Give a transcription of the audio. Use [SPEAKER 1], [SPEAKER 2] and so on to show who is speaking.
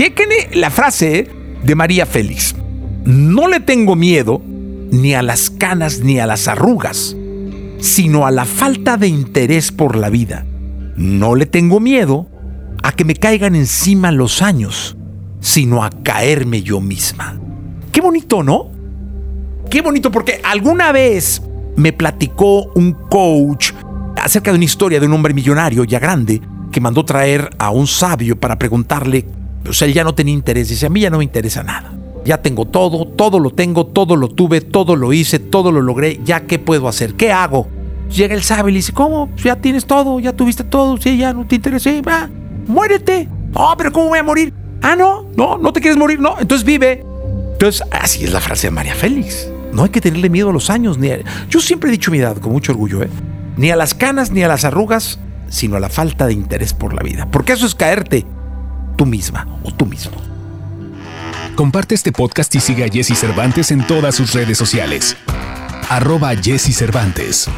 [SPEAKER 1] Chéquenle la frase de María Félix. No le tengo miedo ni a las canas ni a las arrugas, sino a la falta de interés por la vida. No le tengo miedo a que me caigan encima los años, sino a caerme yo misma. Qué bonito, ¿no? Qué bonito porque alguna vez me platicó un coach acerca de una historia de un hombre millonario ya grande que mandó traer a un sabio para preguntarle, o sea, él ya no tenía interés, dice, a mí ya no me interesa nada. Ya tengo todo, todo lo tengo, todo lo tuve, todo lo hice, todo lo logré, ya qué puedo hacer, qué hago. Llega el sabio y le dice, ¿cómo? Ya tienes todo, ya tuviste todo, sí, ya no te interesa, va, muérete. Oh, pero ¿cómo voy a morir? Ah, no, no, no te quieres morir, no, entonces vive. Entonces, así es la frase de María Félix. No hay que tenerle miedo a los años. Ni Yo siempre he dicho mi edad con mucho orgullo, ¿eh? Ni a las canas ni a las arrugas, sino a la falta de interés por la vida. Porque eso es caerte tú misma o tú mismo.
[SPEAKER 2] Comparte este podcast y sigue a Jesse Cervantes en todas sus redes sociales. Arroba Jesse Cervantes.